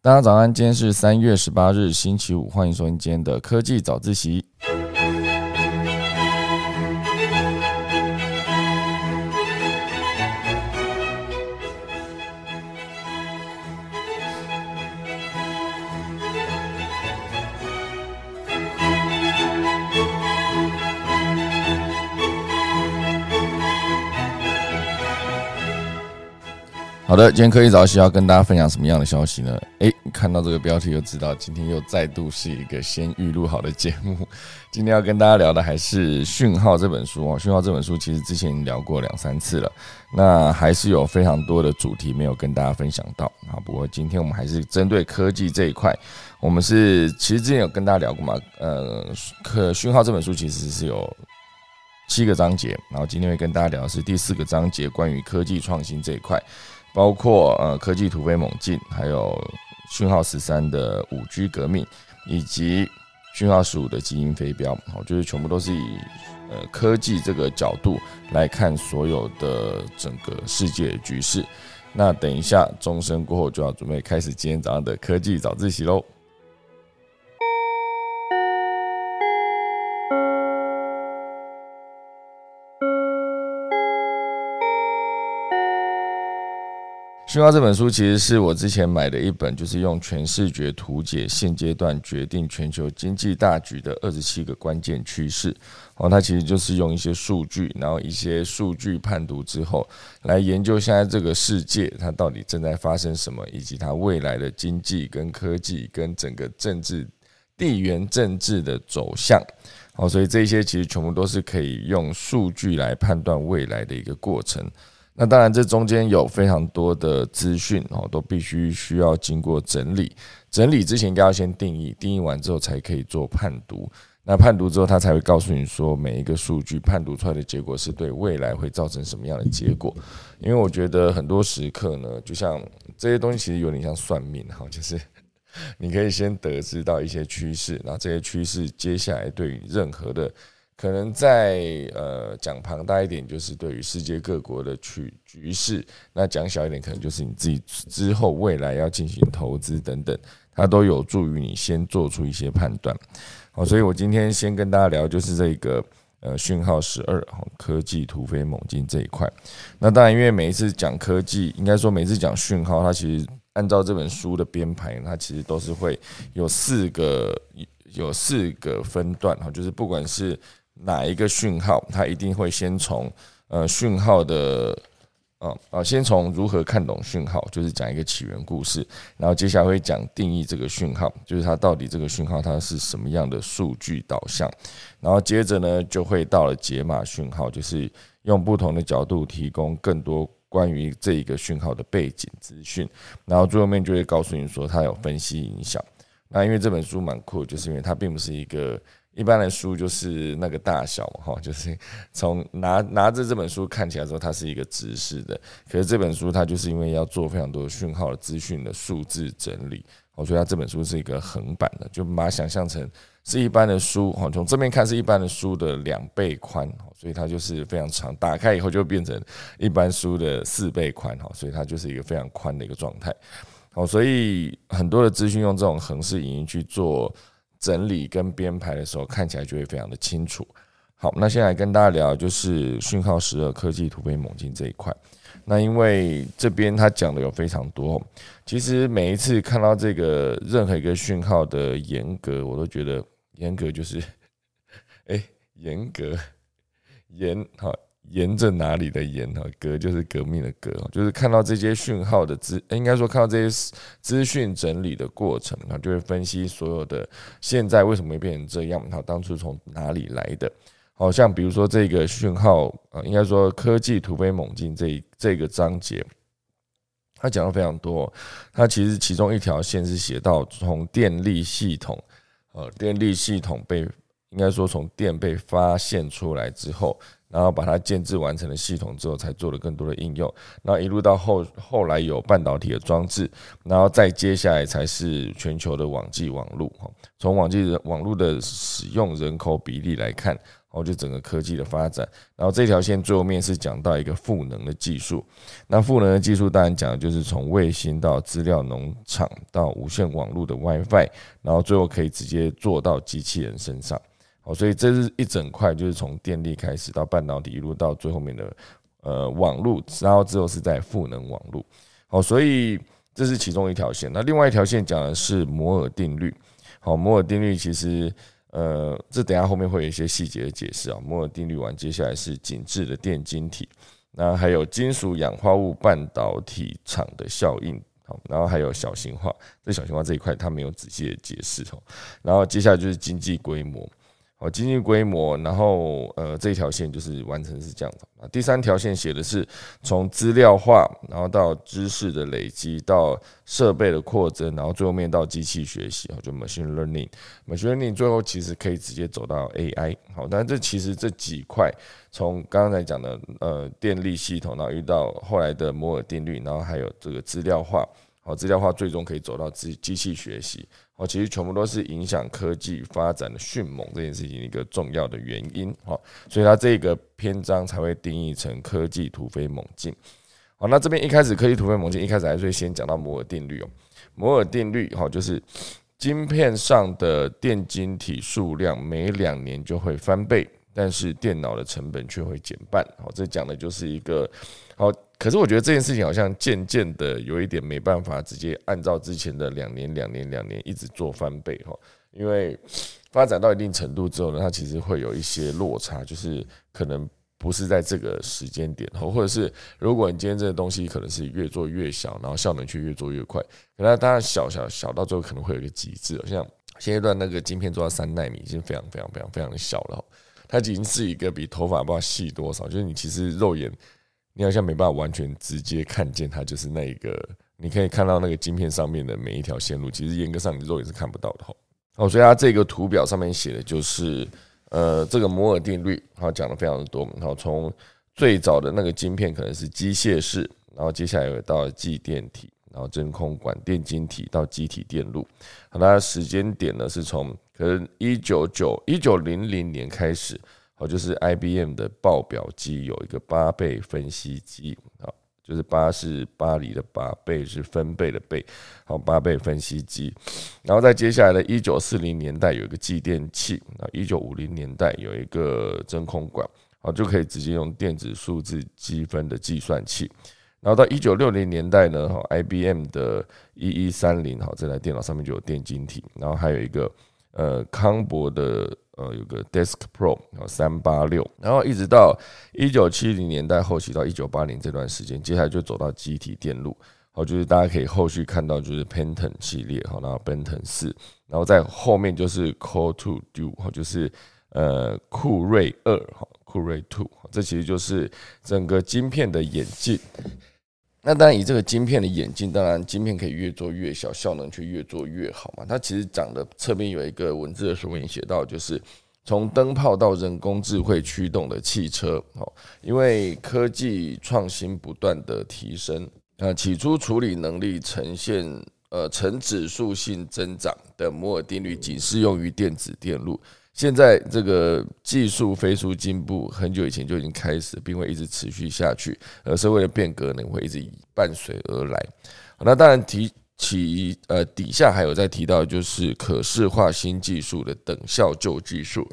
大家早安，今天是三月十八日，星期五，欢迎收听今天的科技早自习。好的，今天科技早起要跟大家分享什么样的消息呢？诶，看到这个标题就知道，今天又再度是一个先预录好的节目。今天要跟大家聊的还是《讯号》这本书哦，《讯号》这本书其实之前聊过两三次了，那还是有非常多的主题没有跟大家分享到啊。不过今天我们还是针对科技这一块，我们是其实之前有跟大家聊过嘛，呃，《可讯号》这本书其实是有七个章节，然后今天会跟大家聊的是第四个章节，关于科技创新这一块。包括呃科技突飞猛进，还有讯号十三的五 G 革命，以及讯号十五的基因飞镖，好，就是全部都是以呃科技这个角度来看所有的整个世界局势。那等一下钟声过后，就要准备开始今天早上的科技早自习喽。讯号这本书其实是我之前买的一本，就是用全视觉图解现阶段决定全球经济大局的二十七个关键趋势。哦，它其实就是用一些数据，然后一些数据判读之后，来研究现在这个世界它到底正在发生什么，以及它未来的经济跟科技跟整个政治地缘政治的走向。哦，所以这些其实全部都是可以用数据来判断未来的一个过程。那当然，这中间有非常多的资讯哦，都必须需要经过整理。整理之前，应该要先定义，定义完之后才可以做判读。那判读之后，他才会告诉你说，每一个数据判读出来的结果是对未来会造成什么样的结果。因为我觉得很多时刻呢，就像这些东西其实有点像算命哈，就是 你可以先得知到一些趋势，然后这些趋势接下来对于任何的。可能在呃讲庞大一点，就是对于世界各国的局局势；那讲小一点，可能就是你自己之后未来要进行投资等等，它都有助于你先做出一些判断。好，所以我今天先跟大家聊，就是这个呃讯号十二科技突飞猛进这一块。那当然，因为每一次讲科技，应该说每次讲讯号，它其实按照这本书的编排，它其实都是会有四个有四个分段哈，就是不管是哪一个讯号，它一定会先从呃讯号的，啊啊，先从如何看懂讯号，就是讲一个起源故事，然后接下来会讲定义这个讯号，就是它到底这个讯号它是什么样的数据导向，然后接着呢就会到了解码讯号，就是用不同的角度提供更多关于这一个讯号的背景资讯，然后最后面就会告诉你说它有分析影响。那因为这本书蛮酷，就是因为它并不是一个。一般的书就是那个大小嘛，哈，就是从拿拿着这本书看起来之后，它是一个直视的。可是这本书它就是因为要做非常多讯号的资讯的数字整理，我觉得它这本书是一个横版的，就把它想象成是一般的书，哈，从正面看是一般的书的两倍宽，所以它就是非常长。打开以后就变成一般书的四倍宽，哈，所以它就是一个非常宽的一个状态。好，所以很多的资讯用这种横式影音去做。整理跟编排的时候，看起来就会非常的清楚。好，那现在跟大家聊就是讯号十二科技突飞猛进这一块。那因为这边他讲的有非常多，其实每一次看到这个任何一个讯号的严格，我都觉得严格就是，哎，严格严好。沿着哪里的沿哈，革就是革命的革，就是看到这些讯号的资，应该说看到这些资讯整理的过程啊，就会分析所有的现在为什么会变成这样，它当初从哪里来的。好像比如说这个讯号啊，应该说科技突飞猛进这这个章节，它讲的非常多。它其实其中一条线是写到从电力系统，呃，电力系统被应该说从电被发现出来之后。然后把它建制完成了系统之后，才做了更多的应用。那一路到后后来有半导体的装置，然后再接下来才是全球的网际网络。从网际网络的使用人口比例来看，哦，就整个科技的发展。然后这条线最后面是讲到一个赋能的技术，那赋能的技术当然讲的就是从卫星到资料农场到无线网络的 WiFi，然后最后可以直接做到机器人身上。哦，所以这是一整块，就是从电力开始到半导体，一路到最后面的呃网络，然后之后是在赋能网络。好，所以这是其中一条线。那另外一条线讲的是摩尔定律。好，摩尔定律其实呃，这等下后面会有一些细节的解释啊。摩尔定律完，接下来是紧致的电晶体，那还有金属氧化物半导体厂的效应。好，然后还有小型化，这小型化这一块它没有仔细的解释哦。然后接下来就是经济规模。好，经济规模，然后呃，这条线就是完成是这样的啊。第三条线写的是从资料化，然后到知识的累积，到设备的扩增，然后最后面到机器学习，就 machine learning，machine learning 最后其实可以直接走到 AI。好，但这其实这几块，从刚刚才讲的呃电力系统，然后遇到后来的摩尔定律，然后还有这个资料化，好，资料化最终可以走到机机器学习。哦，其实全部都是影响科技发展的迅猛这件事情一个重要的原因，哈，所以它这个篇章才会定义成科技突飞猛进。好，那这边一开始科技突飞猛进，一开始还是先讲到摩尔定律哦。摩尔定律，哈，就是晶片上的电晶体数量每两年就会翻倍，但是电脑的成本却会减半。好，这讲的就是一个好。可是我觉得这件事情好像渐渐的有一点没办法直接按照之前的两年、两年、两年一直做翻倍哈，因为发展到一定程度之后呢，它其实会有一些落差，就是可能不是在这个时间点，或者是如果你今天这个东西可能是越做越小，然后效能却越做越快，可能当然小小小到最后可能会有一个极致，像现阶段那个晶片做到三纳米已经非常非常非常非常的小了，它已经是一个比头发不知道细多少，就是你其实肉眼。你好像没办法完全直接看见它，就是那一个，你可以看到那个晶片上面的每一条线路，其实严格上你肉眼是看不到的哈。哦，所以它这个图表上面写的就是，呃，这个摩尔定律，它讲的非常的多。然后从最早的那个晶片可能是机械式，然后接下来到继电体，然后真空管电晶体到机体电路。好，它时间点呢是从可能一九九一九零零年开始。好，就是 IBM 的报表机有一个八倍分析机，好，就是八是巴黎的八倍是分贝的倍，好，八倍分析机。然后在接下来的一九四零年代有一个继电器，啊，一九五零年代有一个真空管，好，就可以直接用电子数字积分的计算器。然后到一九六零年代呢，哈，IBM 的一一三零，好，这台电脑上面就有电晶体，然后还有一个呃康博的。呃，有个 Desk Pro，然后三八六，然后一直到一九七零年代后期到一九八零这段时间，接下来就走到机体电路，好，就是大家可以后续看到就是 Pentium 系列，好，然后 Pentium 四，然后在后面就是 Core to Do，好，就是呃酷睿二，好，酷睿 Two，这其实就是整个晶片的演进。那当然，以这个晶片的眼镜，当然晶片可以越做越小，效能却越做越好嘛。它其实讲的侧面有一个文字的说明写到，就是从灯泡到人工智慧驱动的汽车，哦，因为科技创新不断的提升，呃，起初处理能力呈现呃呈指数性增长的摩尔定律仅适用于电子电路。现在这个技术飞速进步，很久以前就已经开始，并会一直持续下去。而社会的变革呢，会一直伴随而来。那当然提起呃底下还有在提到，就是可视化新技术的等效旧技术。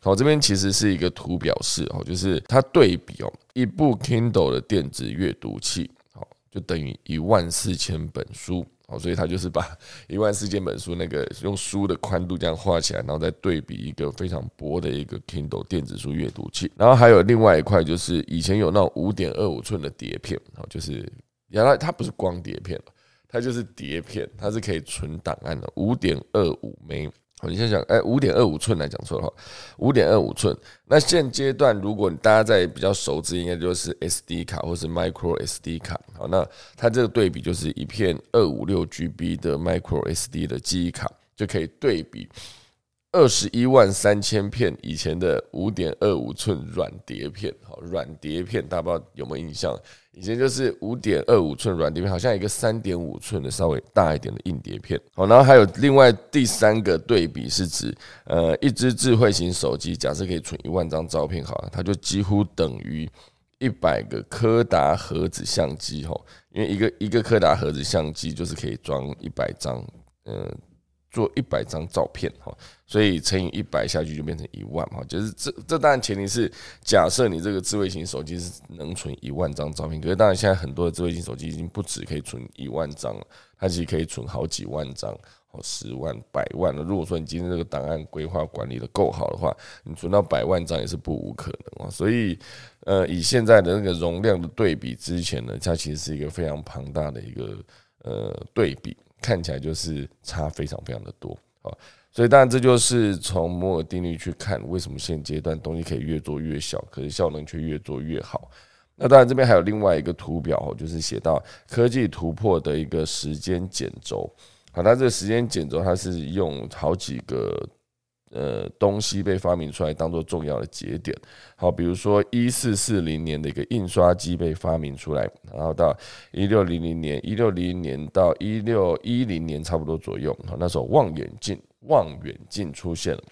好，这边其实是一个图表示哦，就是它对比哦，一部 Kindle 的电子阅读器，好，就等于一万四千本书。好，所以他就是把 一万四千本书那个用书的宽度这样画起来，然后再对比一个非常薄的一个 Kindle 电子书阅读器，然后还有另外一块就是以前有那种五点二五寸的碟片，哦，就是原来它不是光碟片它就是碟片，它是可以存档案的，五点二五枚。你先想，哎，五点二五寸来讲错了哈，五点二五寸。那现阶段，如果大家在比较熟知，应该就是 SD 卡或是 Micro SD 卡。好，那它这个对比就是一片二五六 GB 的 Micro SD 的记忆卡，就可以对比二十一万三千片以前的五点二五寸软碟片，好，软碟片大家不知道有没有印象？以前就是五点二五寸软碟片，好像一个三点五寸的稍微大一点的硬碟片。好，然后还有另外第三个对比是指，呃，一只智慧型手机，假设可以存一万张照片，好了，它就几乎等于一百个柯达盒子相机，吼，因为一个一个柯达盒子相机就是可以装一百张，嗯。做一百张照片哈，所以乘以一百下去就变成一万哈，就是这这当然前提是假设你这个智慧型手机是能存一万张照片，可是当然现在很多的智慧型手机已经不止可以存一万张了，它其实可以存好几万张哦，十万、百万了。如果说你今天这个档案规划管理的够好的话，你存到百万张也是不无可能啊。所以呃，以现在的那个容量的对比之前呢，它其实是一个非常庞大的一个呃对比。看起来就是差非常非常的多啊，所以当然这就是从摩尔定律去看，为什么现阶段东西可以越做越小，可是效能却越做越好。那当然这边还有另外一个图表，就是写到科技突破的一个时间减轴。好，那这个时间减轴，它是用好几个。呃，东西被发明出来当做重要的节点，好，比如说一四四零年的一个印刷机被发明出来，然后到一六零零年，一六零零年到一六一零年差不多左右，那时候望远镜望远镜出现了。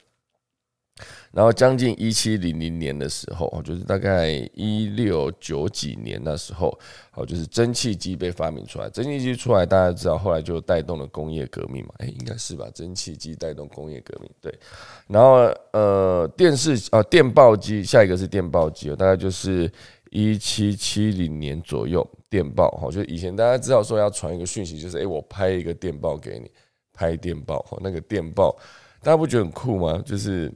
然后将近一七零零年的时候，就是大概一六九几年那时候，哦，就是蒸汽机被发明出来。蒸汽机出来，大家知道，后来就带动了工业革命嘛？哎，应该是吧？蒸汽机带动工业革命，对。然后呃，电视啊，电报机，下一个是电报机，大概就是一七七零年左右，电报好，就以前大家知道说要传一个讯息，就是哎，我拍一个电报给你，拍电报，那个电报，大家不觉得很酷吗？就是。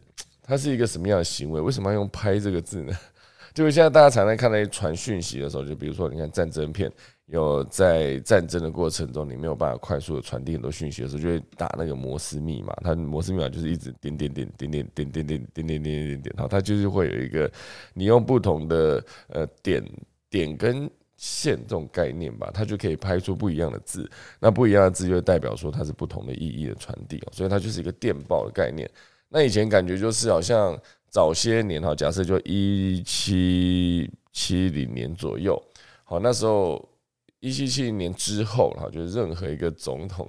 它是一个什么样的行为？为什么要用“拍”这个字呢？就是现在大家常常看到传讯息的时候，就比如说你看战争片，有在战争的过程中，你没有办法快速的传递很多讯息的时候，就会打那个摩斯密码。它摩斯密码就是一直点点点点点点点点点点点点点，然后它就是会有一个你用不同的呃点点跟线这种概念吧，它就可以拍出不一样的字。那不一样的字就代表说它是不同的意义的传递，所以它就是一个电报的概念。那以前感觉就是好像早些年哈，假设就一七七零年左右，好那时候一七七零年之后哈，就是任何一个总统，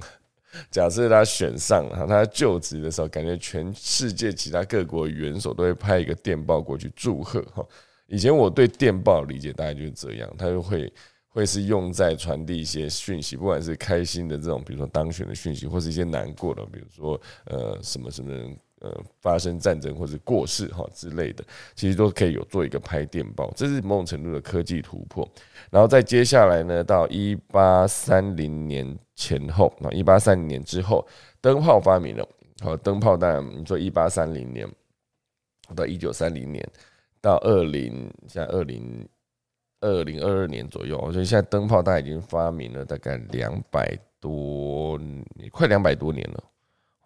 假设他选上了，他就职的时候，感觉全世界其他各国元首都会派一个电报过去祝贺哈。以前我对电报理解大概就是这样，它就会会是用在传递一些讯息，不管是开心的这种，比如说当选的讯息，或是一些难过的，比如说呃什么什么。呃，发生战争或者过世哈之类的，其实都可以有做一个拍电报，这是某种程度的科技突破。然后再接下来呢，到一八三零年前后，那一八三零年之后，灯泡发明了。好，灯泡当然你说一八三零年到一九三零年到二零，现在二零二零二二年左右，所以现在灯泡大概已经发明了大概两百多，快两百多年了。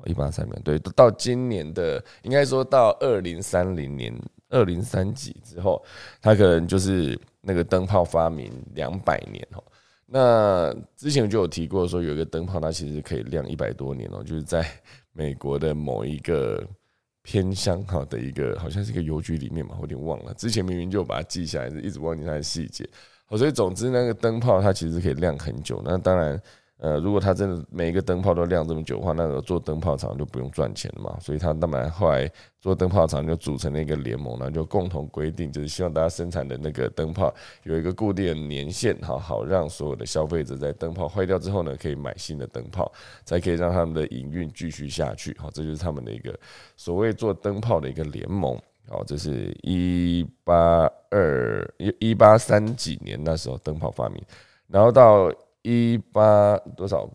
一八三年，对，到今年的应该说到二零三零年，二零三几之后，它可能就是那个灯泡发明两百年哦。那之前就有提过说，有一个灯泡它其实可以亮一百多年哦，就是在美国的某一个偏乡哈的一个，好像是一个邮局里面嘛，我有点忘了。之前明明就把它记下来，一直忘记它的细节。好，所以总之那个灯泡它其实可以亮很久。那当然。呃，如果他真的每一个灯泡都亮这么久的话，那个做灯泡厂就不用赚钱了嘛。所以他当然后来做灯泡厂就组成了一个联盟，然后就共同规定，就是希望大家生产的那个灯泡有一个固定的年限，好好让所有的消费者在灯泡坏掉之后呢，可以买新的灯泡，才可以让他们的营运继续下去。好，这就是他们的一个所谓做灯泡的一个联盟。好，这是一八二一一八三几年那时候灯泡发明，然后到。一八多少？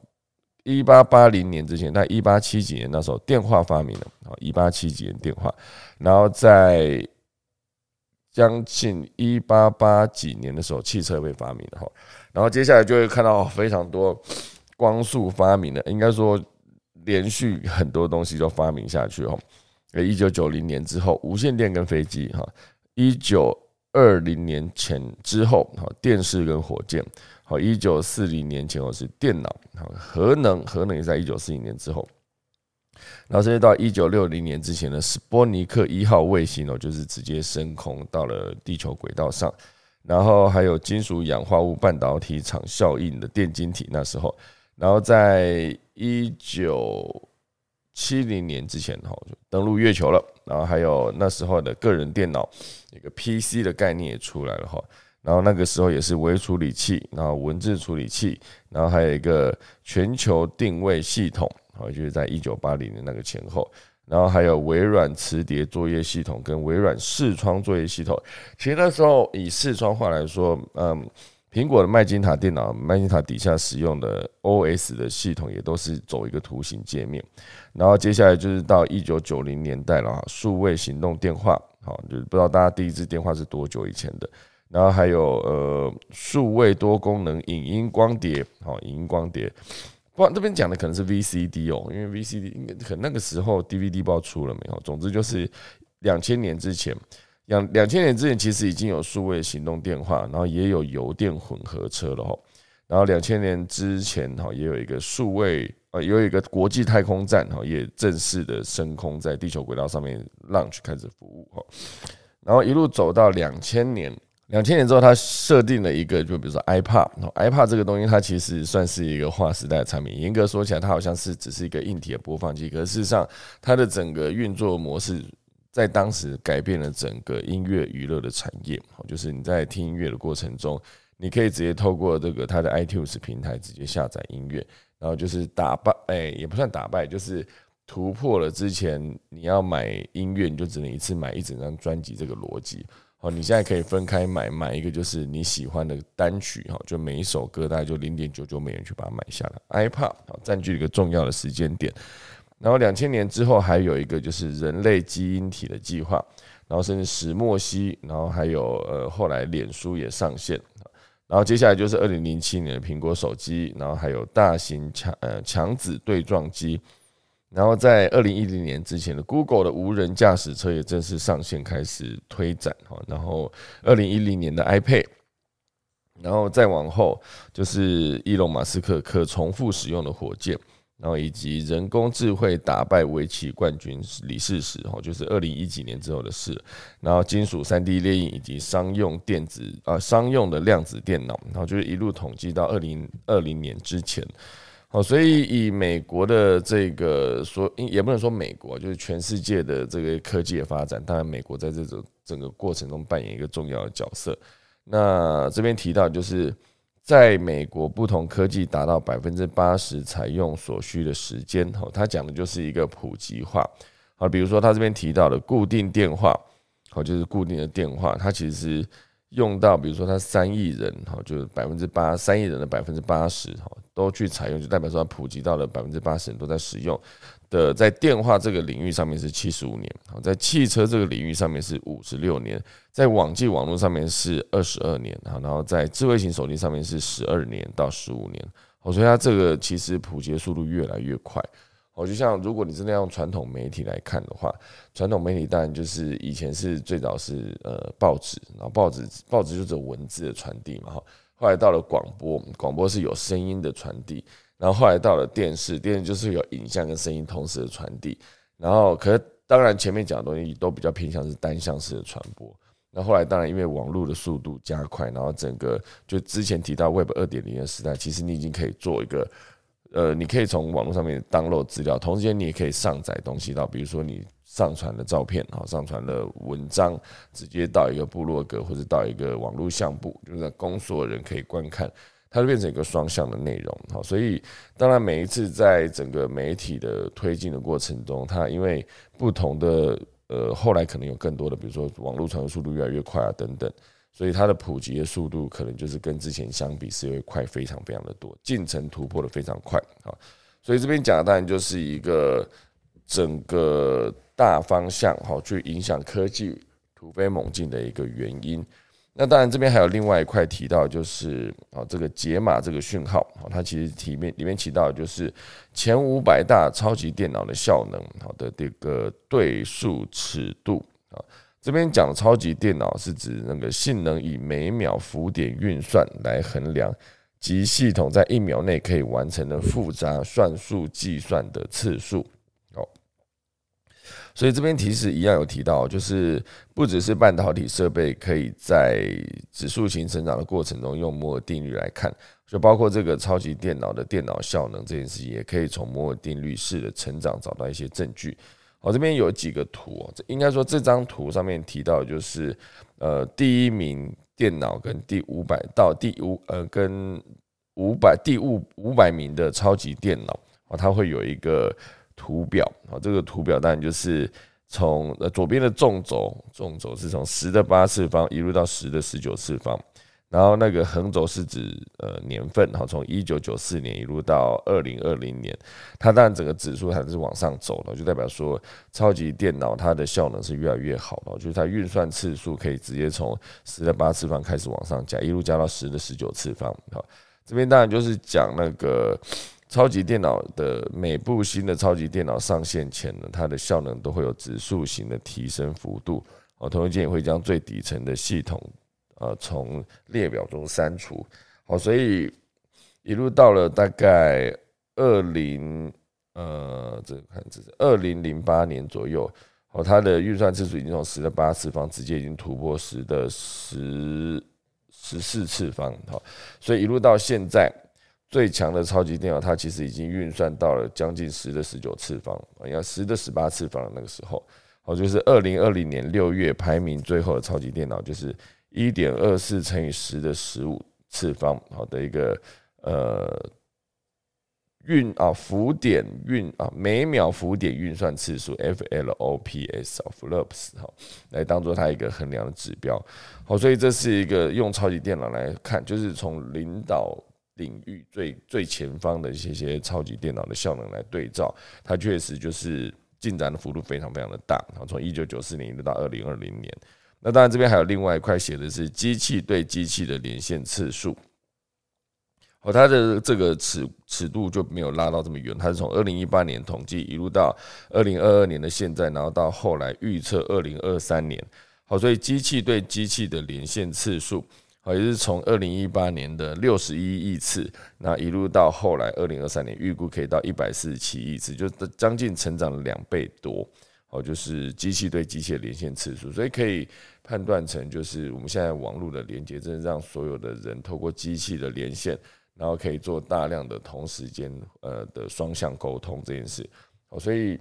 一八八零年之前，在一八七几年那时候，电话发明了。好，一八七几年电话，然后在将近一八八几年的时候，汽车被发明了。哈，然后接下来就会看到非常多光速发明的，应该说连续很多东西都发明下去。哈，一九九零年之后，无线电跟飞机。哈，一九二零年前之后，哈，电视跟火箭。好，一九四零年前后是电脑，好，核能，核能也在一九四零年之后。然后甚至到一九六零年之前的斯波尼克一号卫星哦，就是直接升空到了地球轨道上。然后还有金属氧化物半导体场效应的电晶体，那时候，然后在一九七零年之前哈，登陆月球了。然后还有那时候的个人电脑，一个 PC 的概念也出来了哈。然后那个时候也是微处理器，然后文字处理器，然后还有一个全球定位系统，好，就是在一九八零年那个前后。然后还有微软磁碟作业系统跟微软视窗作业系统。其实那时候以视窗话来说，嗯，苹果的麦金塔电脑，麦金塔底下使用的 OS 的系统也都是走一个图形界面。然后接下来就是到一九九零年代了，数位行动电话，好，就是不知道大家第一支电话是多久以前的。然后还有呃，数位多功能影音光碟，好，影音光碟。不，这边讲的可能是 VCD 哦，因为 VCD 应该可那个时候 DVD 不知道出了没有。总之就是两千年之前，两两千年之前其实已经有数位行动电话，然后也有油电混合车了哈。然后两千年之前哈，也有一个数位呃，有一个国际太空站哈，也正式的升空在地球轨道上面 launch 开始服务哈。然后一路走到两千年。两千年之后，它设定了一个，就比如说 iPad，iPad 这个东西，它其实算是一个划时代的产品。严格说起来，它好像是只是一个硬体的播放器，可事实上，它的整个运作模式在当时改变了整个音乐娱乐的产业。就是你在听音乐的过程中，你可以直接透过这个它的 iTunes 平台直接下载音乐，然后就是打败，哎，也不算打败，就是突破了之前你要买音乐你就只能一次买一整张专辑这个逻辑。好，你现在可以分开买，买一个就是你喜欢的单曲，哈，就每一首歌大概就零点九九美元去把它买下来。iPad 好占据一个重要的时间点，然后两千年之后还有一个就是人类基因体的计划，然后甚至石墨烯，然后还有呃后来脸书也上线，然后接下来就是二零零七年的苹果手机，然后还有大型强呃强子对撞机。然后在二零一零年之前的 Google 的无人驾驶车也正式上线开始推展哈，然后二零一零年的 iPad，然后再往后就是伊隆马斯克可重复使用的火箭，然后以及人工智慧打败围棋冠军李世石哈，就是二零一几年之后的事，然后金属三 D 列印以及商用电子啊商用的量子电脑，然后就是一路统计到二零二零年之前。哦，所以以美国的这个说，也不能说美国，就是全世界的这个科技的发展，当然美国在这种整个过程中扮演一个重要的角色。那这边提到，就是在美国，不同科技达到百分之八十采用所需的时间，哈，他讲的就是一个普及化。好，比如说他这边提到的固定电话，好，就是固定的电话，它其实。用到，比如说他三亿人，哈，就是百分之八，三亿人的百分之八十，哈，都去采用，就代表说它普及到了百分之八十人都在使用的，在电话这个领域上面是七十五年，好，在汽车这个领域上面是五十六年，在网际网络上面是二十二年，哈，然后在智慧型手机上面是十二年到十五年，好，所以它这个其实普及的速度越来越快。我就像，如果你真的用传统媒体来看的话，传统媒体当然就是以前是最早是呃报纸，然后报纸报纸就是文字的传递嘛哈。后来到了广播，广播是有声音的传递，然后后来到了电视，电视就是有影像跟声音同时的传递。然后，可是当然前面讲的东西都比较偏向是单向式的传播。那后来当然因为网络的速度加快，然后整个就之前提到 Web 二点零的时代，其实你已经可以做一个。呃，你可以从网络上面登录资料，同时间你也可以上载东西到，比如说你上传的照片啊，上传的文章，直接到一个部落格或者到一个网络相簿，就是供所有人可以观看，它就变成一个双向的内容。好，所以当然每一次在整个媒体的推进的过程中，它因为不同的呃，后来可能有更多的，比如说网络传输速度越来越快啊等等。所以它的普及的速度可能就是跟之前相比是会快非常非常的多，进程突破的非常快啊。所以这边讲的当然就是一个整个大方向哈，去影响科技突飞猛进的一个原因。那当然这边还有另外一块提到，就是啊这个解码这个讯号啊，它其实里面里面提到的就是前五百大超级电脑的效能好的这个对数尺度。这边讲超级电脑是指那个性能以每秒浮点运算来衡量，及系统在一秒内可以完成的复杂算术计算的次数。哦，所以这边提示一样有提到，就是不只是半导体设备可以在指数型成长的过程中用摩尔定律来看，就包括这个超级电脑的电脑效能这件事情，也可以从摩尔定律式的成长找到一些证据。我，这边有几个图，这应该说这张图上面提到就是呃第一名电脑跟第五百到第五呃跟五百第五五百名的超级电脑啊，它会有一个。图表啊，这个图表当然就是从呃左边的纵轴，纵轴是从十的八次方一路到十的十九次方，然后那个横轴是指呃年份，哈，从一九九四年一路到二零二零年，它当然整个指数还是往上走了，就代表说超级电脑它的效能是越来越好了，就是它运算次数可以直接从十的八次方开始往上加，一路加到十的十九次方，好，这边当然就是讲那个。超级电脑的每部新的超级电脑上线前呢，它的效能都会有指数型的提升幅度。哦，同一件也会将最底层的系统，呃，从列表中删除。好，所以一路到了大概二零，呃，这看这是二零零八年左右。哦，它的运算次数已经从十的八次方直接已经突破十的十十四次方。好，所以一路到现在。最强的超级电脑，它其实已经运算到了将近十的十九次方，应该十的十八次方那个时候，哦，就是二零二零年六月排名最后的超级电脑，就是一点二四乘以十的十五次方，好的一个呃运啊浮点运啊每秒浮点运算次数 FLOPS 啊 FLOPS 哈，来当做它一个衡量的指标，好，所以这是一个用超级电脑来看，就是从领导。领域最最前方的一些些超级电脑的效能来对照，它确实就是进展的幅度非常非常的大。然后从一九九四年一直到二零二零年，那当然这边还有另外一块写的是机器对机器的连线次数，哦，它的这个尺尺度就没有拉到这么远，它是从二零一八年统计一路到二零二二年的现在，然后到后来预测二零二三年。好，所以机器对机器的连线次数。好也是从二零一八年的六十一亿次，那一路到后来二零二三年，预估可以到一百四十七亿次，就将近成长了两倍多。哦，就是机器对机器的连线次数，所以可以判断成，就是我们现在网络的连接，真的让所有的人透过机器的连线，然后可以做大量的同时间呃的双向沟通这件事。哦，所以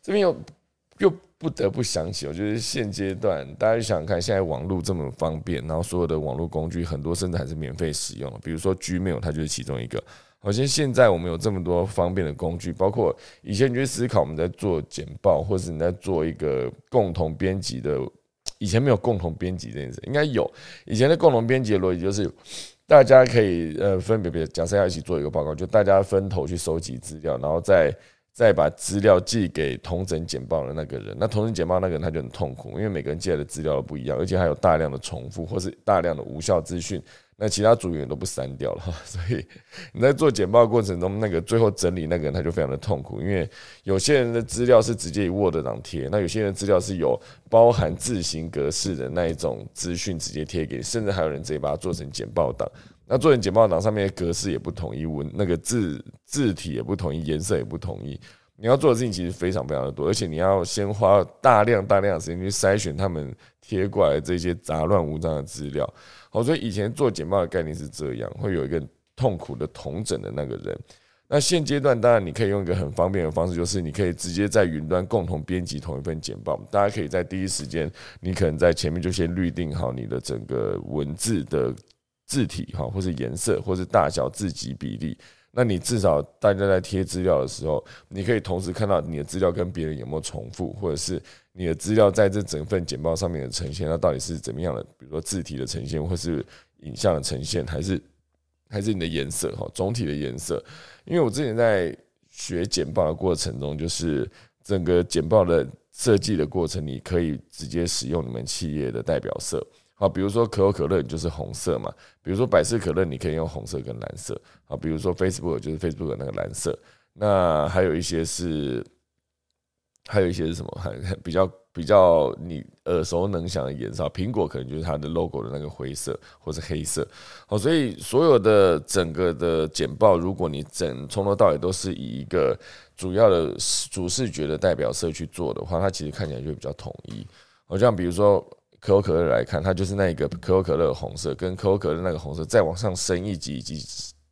这边有。又不得不想起，我觉得现阶段大家想想看，现在网络这么方便，然后所有的网络工具很多甚至还是免费使用，比如说 Gmail，它就是其中一个。好像现在我们有这么多方便的工具，包括以前你去思考我们在做简报，或是你在做一个共同编辑的，以前没有共同编辑这件事，应该有。以前的共同编辑的逻辑就是，大家可以呃分别别假设要一起做一个报告，就大家分头去收集资料，然后再。再把资料寄给同整简报的那个人，那同整简报那个人他就很痛苦，因为每个人寄来的资料都不一样，而且还有大量的重复或是大量的无效资讯，那其他组员都不删掉了哈。所以你在做简报过程中，那个最后整理那个人他就非常的痛苦，因为有些人的资料是直接以 Word 档贴，那有些人资料是有包含字形格式的那一种资讯直接贴给你，甚至还有人直接把它做成简报档。那做成简报档上面的格式也不统一，文那个字字体也不统一，颜色也不统一。你要做的事情其实非常非常的多，而且你要先花大量大量的时间去筛选他们贴过来这些杂乱无章的资料。好，所以以前做简报的概念是这样，会有一个痛苦的同整的那个人。那现阶段当然你可以用一个很方便的方式，就是你可以直接在云端共同编辑同一份简报，大家可以在第一时间，你可能在前面就先预定好你的整个文字的。字体哈，或是颜色，或是大小、字级比例，那你至少大家在贴资料的时候，你可以同时看到你的资料跟别人有没有重复，或者是你的资料在这整份简报上面的呈现，它到底是怎么样的？比如说字体的呈现，或是影像的呈现，还是还是你的颜色哈，总体的颜色。因为我之前在学简报的过程中，就是整个简报的设计的过程，你可以直接使用你们企业的代表色。啊，比如说可口可乐你就是红色嘛，比如说百事可乐你可以用红色跟蓝色，啊，比如说 Facebook 就是 Facebook 那个蓝色，那还有一些是还有一些是什么？还 比较比较你耳熟能详的颜色，苹果可能就是它的 logo 的那个灰色或者黑色。好，所以所有的整个的简报，如果你整从头到尾都是以一个主要的主视觉的代表色去做的话，它其实看起来就比较统一。好像比如说可口可乐来看，它就是那个可口可乐红色，跟可口可乐那个红色再往上升一级，以及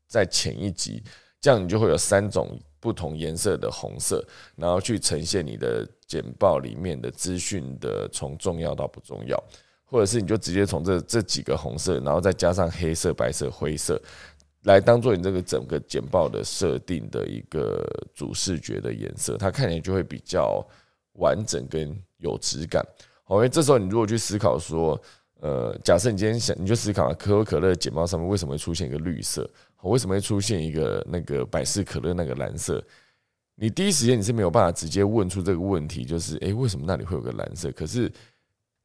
再浅一级，这样你就会有三种。不同颜色的红色，然后去呈现你的简报里面的资讯的从重要到不重要，或者是你就直接从这这几个红色，然后再加上黑色、白色、灰色，来当做你这个整个简报的设定的一个主视觉的颜色，它看起来就会比较完整跟有质感。好，因为这时候你如果去思考说，呃，假设你今天想，你就思考可口可乐简报上面为什么会出现一个绿色。为什么会出现一个那个百事可乐那个蓝色？你第一时间你是没有办法直接问出这个问题，就是诶，为什么那里会有个蓝色？可是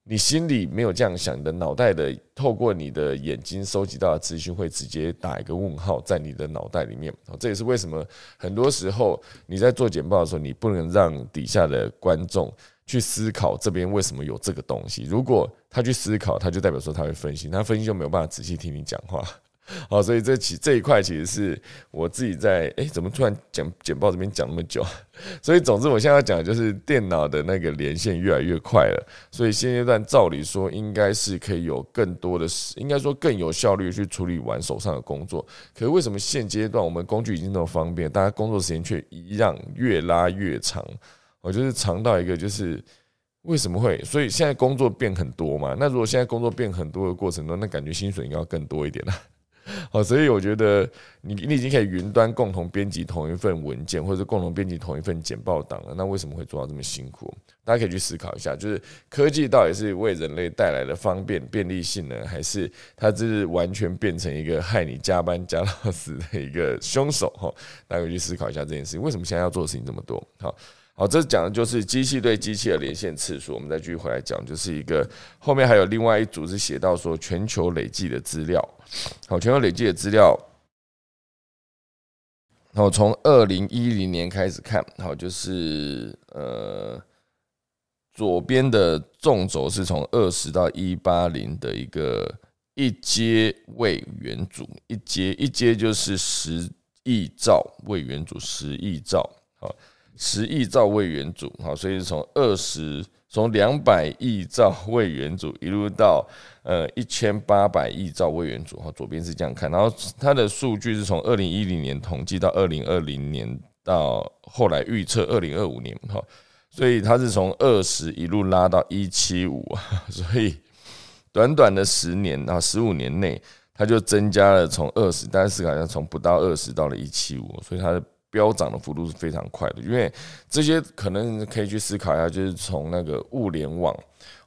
你心里没有这样想，你的脑袋的透过你的眼睛收集到的资讯会直接打一个问号在你的脑袋里面。这也是为什么很多时候你在做简报的时候，你不能让底下的观众去思考这边为什么有这个东西。如果他去思考，他就代表说他会分析，他分析就没有办法仔细听你讲话。好，所以这其这一块其实是我自己在哎，怎么突然讲简报这边讲那么久？所以总之，我现在要讲的就是电脑的那个连线越来越快了，所以现阶段照理说应该是可以有更多的，应该说更有效率去处理完手上的工作。可是为什么现阶段我们工具已经那么方便，大家工作时间却一样越拉越长？我就是尝到一个就是为什么会？所以现在工作变很多嘛？那如果现在工作变很多的过程中，那感觉薪水应该要更多一点了。好，所以我觉得你你已经可以云端共同编辑同一份文件，或者共同编辑同一份简报档了。那为什么会做到这么辛苦？大家可以去思考一下，就是科技到底是为人类带来的方便便利性呢，还是它这是完全变成一个害你加班加到死的一个凶手？哈，大家可以去思考一下这件事情，为什么现在要做的事情这么多？好。好，这讲的就是机器对机器的连线次数。我们再继续回来讲，就是一个后面还有另外一组是写到说全球累计的资料。好，全球累计的资料，好从二零一零年开始看，好，就是呃左边的纵轴是从二十到一八零的一个一阶位元组，一阶一阶就是十亿兆位元组，十亿兆，好。十亿兆位元组，好，所以是从二十，从两百亿兆位元组一路到呃一千八百亿兆位元组，哈，左边是这样看，然后它的数据是从二零一零年统计到二零二零年，到后来预测二零二五年，哈，所以它是从二十一路拉到一七五，所以短短的十年啊，十五年内，它就增加了从二十，但是好像从不到二十到了一七五，所以它的。飙涨的幅度是非常快的，因为这些可能可以去思考一下，就是从那个物联网，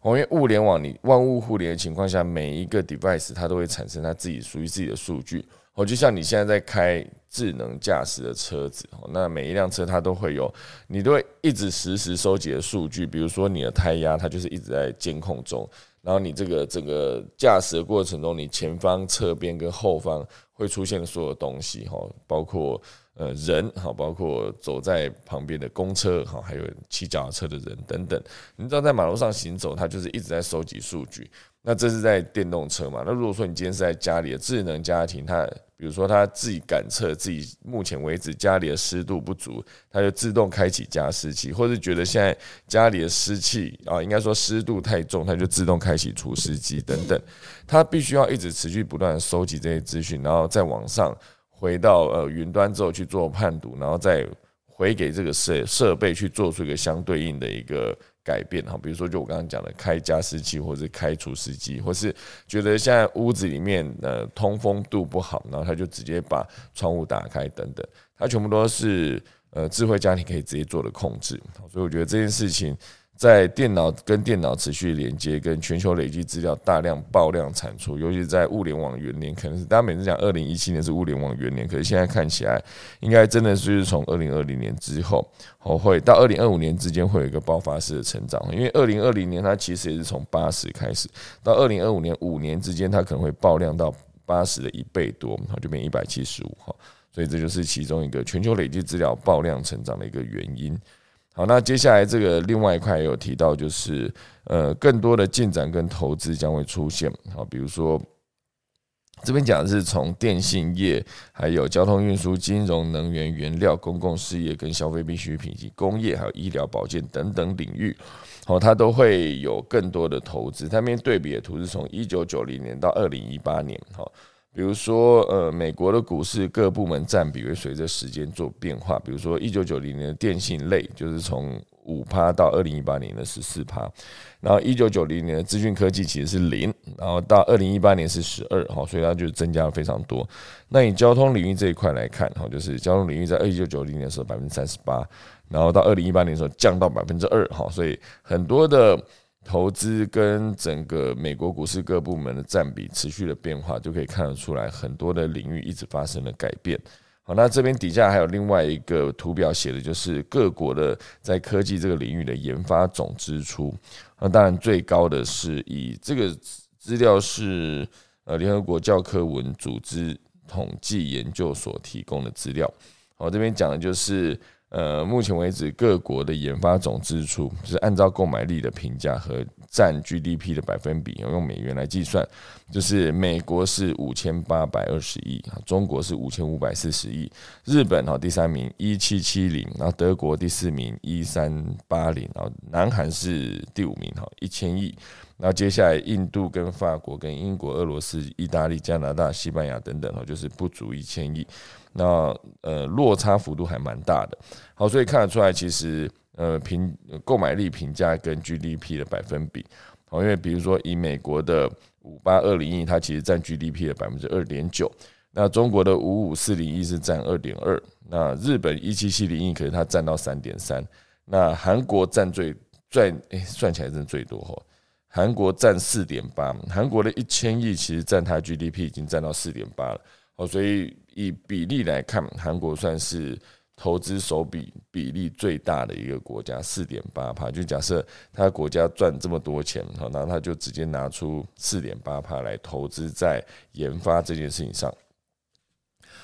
因为物联网你万物互联的情况下，每一个 device 它都会产生它自己属于自己的数据。哦，就像你现在在开智能驾驶的车子，那每一辆车它都会有，你都会一直实时收集的数据，比如说你的胎压，它就是一直在监控中，然后你这个整个驾驶的过程中，你前方、侧边跟后方会出现的所有东西，哈，包括。呃，人好，包括走在旁边的公车好，还有骑脚踏车的人等等。你知道，在马路上行走，它就是一直在收集数据。那这是在电动车嘛？那如果说你今天是在家里的智能家庭，它比如说它自己感测自己目前为止家里的湿度不足，它就自动开启加湿器，或者觉得现在家里的湿气啊，应该说湿度太重，它就自动开启除湿机等等。它必须要一直持续不断的收集这些资讯，然后在网上。回到呃云端之后去做判读，然后再回给这个设设备去做出一个相对应的一个改变哈，比如说就我刚刚讲的开加湿器，或者开除湿机，或是觉得现在屋子里面呃通风度不好，然后他就直接把窗户打开等等，它全部都是呃智慧家庭可以直接做的控制，所以我觉得这件事情。在电脑跟电脑持续连接，跟全球累积资料大量爆量产出，尤其在物联网元年，可能是大家每次讲二零一七年是物联网元年，可是现在看起来应该真的是从二零二零年之后，哦会到二零二五年之间会有一个爆发式的成长，因为二零二零年它其实也是从八十开始，到二零二五年五年之间它可能会爆量到八十的一倍多，然后就变一百七十五哈，所以这就是其中一个全球累积资料爆量成长的一个原因。好，那接下来这个另外一块也有提到，就是呃，更多的进展跟投资将会出现。好，比如说这边讲的是从电信业、还有交通运输、金融、能源、原料、公共事业跟消费必需品及工业，还有医疗保健等等领域，好，它都会有更多的投资。它面对比的图是从一九九零年到二零一八年，哈。比如说，呃，美国的股市各部门占比会随着时间做变化。比如说，一九九零年的电信类就是从五趴到二零一八年的十四趴，然后一九九零年的资讯科技其实是零，然后到二零一八年是十二，哈，所以它就增加了非常多。那以交通领域这一块来看，哈，就是交通领域在一九九零年的时候百分之三十八，然后到二零一八年的时候降到百分之二，哈，所以很多的。投资跟整个美国股市各部门的占比持续的变化，就可以看得出来，很多的领域一直发生了改变。好，那这边底下还有另外一个图表，写的就是各国的在科技这个领域的研发总支出。那当然最高的是以这个资料是呃联合国教科文组织统计研究所提供的资料。好，这边讲的就是。呃，目前为止，各国的研发总支出就是按照购买力的评价和占 GDP 的百分比，用美元来计算，就是美国是五千八百二十亿啊，中国是五千五百四十亿，日本哦第三名一七七零，然后德国第四名一三八零，然后南韩是第五名哈一千亿。那接下来，印度跟法国、跟英国、俄罗斯、意大利、加拿大、西班牙等等哦，就是不足一千亿，那呃落差幅度还蛮大的。好，所以看得出来，其实呃评购买力评价跟 GDP 的百分比，哦，因为比如说以美国的五八二零亿，它其实占 GDP 的百分之二点九，那中国的五五四零亿是占二点二，那日本一七七零亿，可是它占到三点三，那韩国占最赚哎，算起来是最多哈。韩国占四点八，韩国的一千亿其实占它 GDP 已经占到四点八了，哦，所以。以比例来看，韩国算是投资手比比例最大的一个国家，四点八帕。就假设他国家赚这么多钱，好，那他就直接拿出四点八帕来投资在研发这件事情上。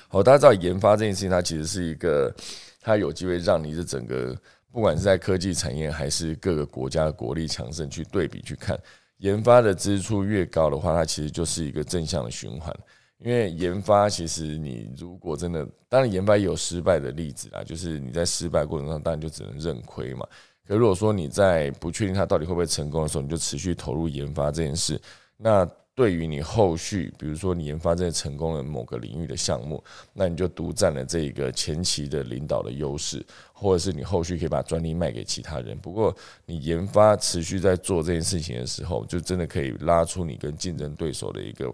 好，大家知道研发这件事情，它其实是一个，它有机会让你的整个，不管是在科技产业还是各个国家国力强盛去对比去看，研发的支出越高的话，它其实就是一个正向的循环。因为研发，其实你如果真的，当然研发也有失败的例子啦，就是你在失败过程中，当然就只能认亏嘛。可如果说你在不确定它到底会不会成功的时候，你就持续投入研发这件事，那对于你后续，比如说你研发这成功的某个领域的项目，那你就独占了这一个前期的领导的优势，或者是你后续可以把专利卖给其他人。不过你研发持续在做这件事情的时候，就真的可以拉出你跟竞争对手的一个。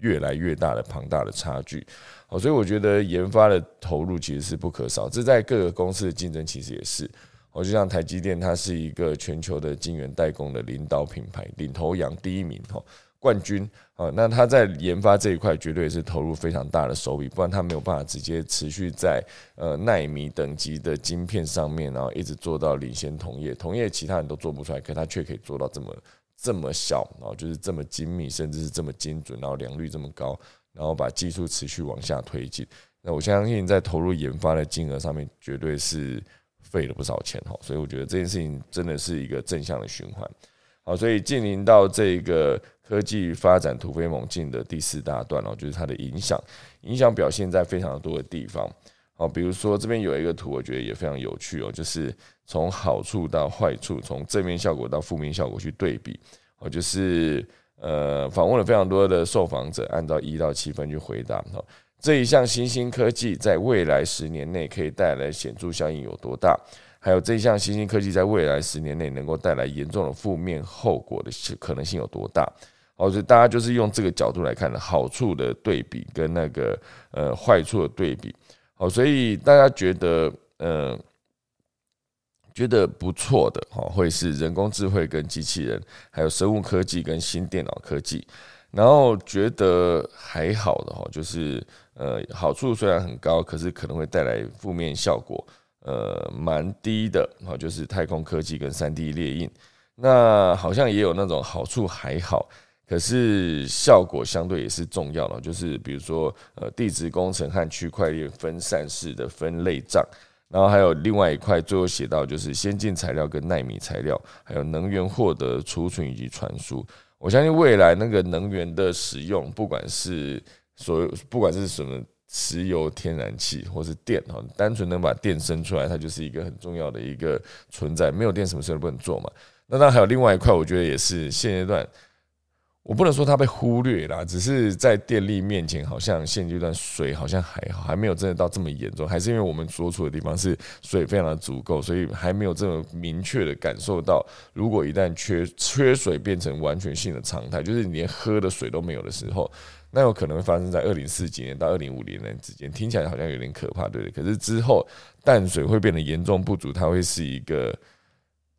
越来越大的庞大的差距，好，所以我觉得研发的投入其实是不可少。这在各个公司的竞争其实也是，我就像台积电，它是一个全球的晶圆代工的领导品牌，领头羊第一名哈，冠军啊。那他在研发这一块绝对是投入非常大的手笔，不然他没有办法直接持续在呃纳米等级的晶片上面，然后一直做到领先同业，同业其他人都做不出来，可他却可以做到这么。这么小，然后就是这么精密，甚至是这么精准，然后良率这么高，然后把技术持续往下推进。那我相信，在投入研发的金额上面，绝对是费了不少钱哈。所以我觉得这件事情真的是一个正向的循环。好，所以进临到这个科技发展突飞猛进的第四大段哦，就是它的影响，影响表现在非常多的地方。好，比如说这边有一个图，我觉得也非常有趣哦，就是从好处到坏处，从正面效果到负面效果去对比。哦，就是呃，访问了非常多的受访者，按照一到七分去回答。哈，这一项新兴科技在未来十年内可以带来显著效应有多大？还有这一项新兴科技在未来十年内能够带来严重的负面后果的可能性有多大？哦，所以大家就是用这个角度来看的，好处的对比跟那个呃坏处的对比。好，所以大家觉得，呃，觉得不错的哈，会是人工智慧跟机器人，还有生物科技跟新电脑科技。然后觉得还好的哈，就是呃，好处虽然很高，可是可能会带来负面效果，呃，蛮低的哈，就是太空科技跟三 D 列印。那好像也有那种好处还好。可是效果相对也是重要的，就是比如说呃地质工程和区块链分散式的分类账，然后还有另外一块，最后写到就是先进材料跟纳米材料，还有能源获得、储存以及传输。我相信未来那个能源的使用，不管是所有，不管是什么石油、天然气或是电哈，单纯能把电生出来，它就是一个很重要的一个存在。没有电，什么事都不能做嘛。那当然还有另外一块，我觉得也是现阶段。我不能说它被忽略啦，只是在电力面前，好像现阶段水好像还好，还没有真的到这么严重，还是因为我们所处的地方是水非常的足够，所以还没有这么明确的感受到，如果一旦缺缺水变成完全性的常态，就是你连喝的水都没有的时候，那有可能会发生在二零四几年到二零五零年之间，听起来好像有点可怕，对不对？可是之后淡水会变得严重不足，它会是一个。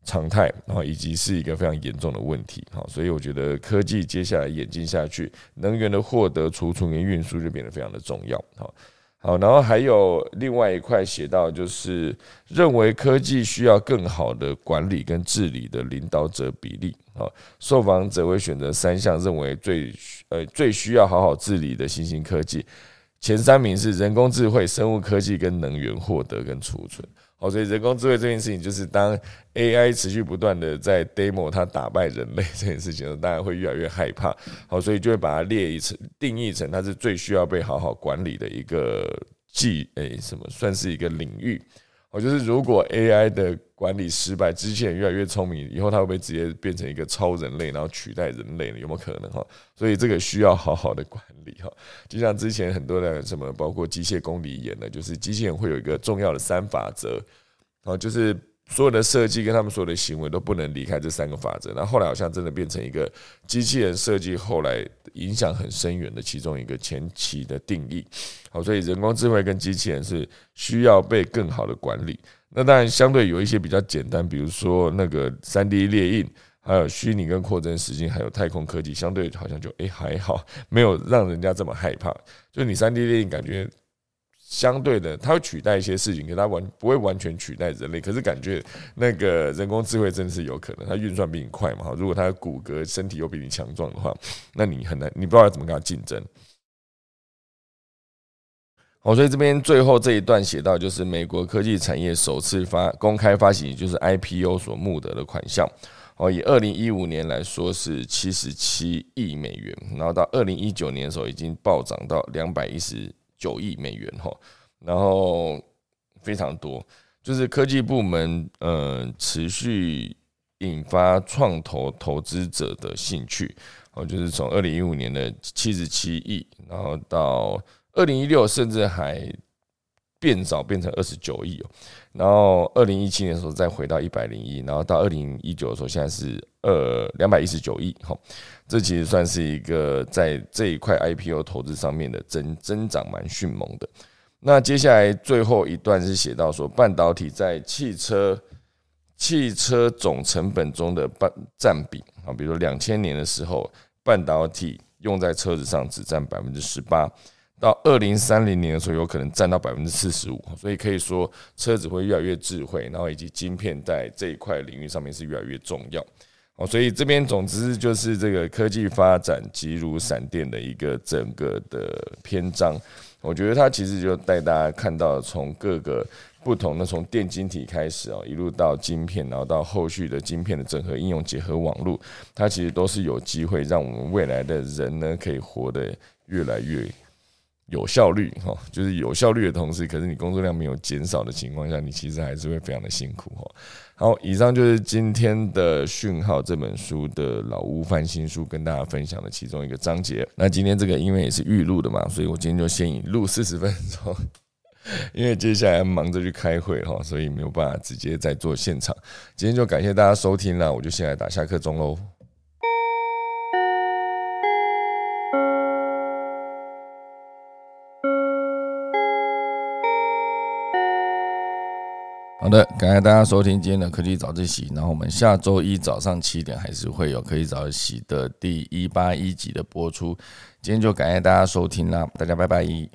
常态，然后以及是一个非常严重的问题，好，所以我觉得科技接下来演进下去，能源的获得、储存跟运输就变得非常的重要，好，好，然后还有另外一块写到，就是认为科技需要更好的管理跟治理的领导者比例，好，受访者会选择三项认为最呃最需要好好治理的新兴科技，前三名是人工智慧、生物科技跟能源获得跟储存。哦，所以人工智慧这件事情，就是当 AI 持续不断的在 demo 它打败人类 这件事情，大家会越来越害怕。好，所以就会把它列一层定义成它是最需要被好好管理的一个技诶什么，算是一个领域。哦，就是如果 AI 的管理失败，机器人越来越聪明，以后它会不会直接变成一个超人类，然后取代人类呢？有没有可能哈？所以这个需要好好的管理哈。就像之前很多的什么，包括机械公理演的，就是机器人会有一个重要的三法则，哦，就是所有的设计跟他们所有的行为都不能离开这三个法则。那后来好像真的变成一个机器人设计，后来影响很深远的其中一个前期的定义。好，所以人工智慧跟机器人是需要被更好的管理。那当然，相对有一些比较简单，比如说那个三 D 列印，还有虚拟跟扩增实境，还有太空科技，相对好像就诶还好，没有让人家这么害怕。就你三 D 列印，感觉相对的，它会取代一些事情，可它完不会完全取代人类。可是感觉那个人工智慧真的是有可能，它运算比你快嘛？哈如果它的骨骼身体又比你强壮的话，那你很难，你不知道要怎么跟它竞争。好，所以这边最后这一段写到，就是美国科技产业首次发公开发行，就是 IPO 所募得的款项。哦，以二零一五年来说是七十七亿美元，然后到二零一九年的时候已经暴涨到两百一十九亿美元哈，然后非常多，就是科技部门呃持续引发创投投资者的兴趣。哦，就是从二零一五年的七十七亿，然后到二零一六甚至还变少，变成二十九亿哦。然后二零一七年的时候再回到一百零一，然后到二零一九的时候，现在是呃两百一十九亿。哈，这其实算是一个在这一块 IPO 投资上面的增增长蛮迅猛的。那接下来最后一段是写到说，半导体在汽车汽车总成本中的半占比啊，比如说两千年的时候，半导体用在车子上只占百分之十八。到二零三零年的时候，有可能占到百分之四十五，所以可以说车子会越来越智慧，然后以及晶片在这一块领域上面是越来越重要。哦，所以这边总之就是这个科技发展急如闪电的一个整个的篇章。我觉得它其实就带大家看到从各个不同的从电晶体开始哦，一路到晶片，然后到后续的晶片的整合应用结合网络，它其实都是有机会让我们未来的人呢可以活得越来越。有效率哈，就是有效率的同时，可是你工作量没有减少的情况下，你其实还是会非常的辛苦哈。好，以上就是今天的讯号这本书的老屋翻新书跟大家分享的其中一个章节。那今天这个因为也是预录的嘛，所以我今天就先以录四十分钟，因为接下来忙着去开会哈，所以没有办法直接在做现场。今天就感谢大家收听了，我就先来打下课钟喽。好的，感谢大家收听今天的科技早自习。然后我们下周一早上七点还是会有科技早自习的第一八一集的播出。今天就感谢大家收听啦，大家拜拜。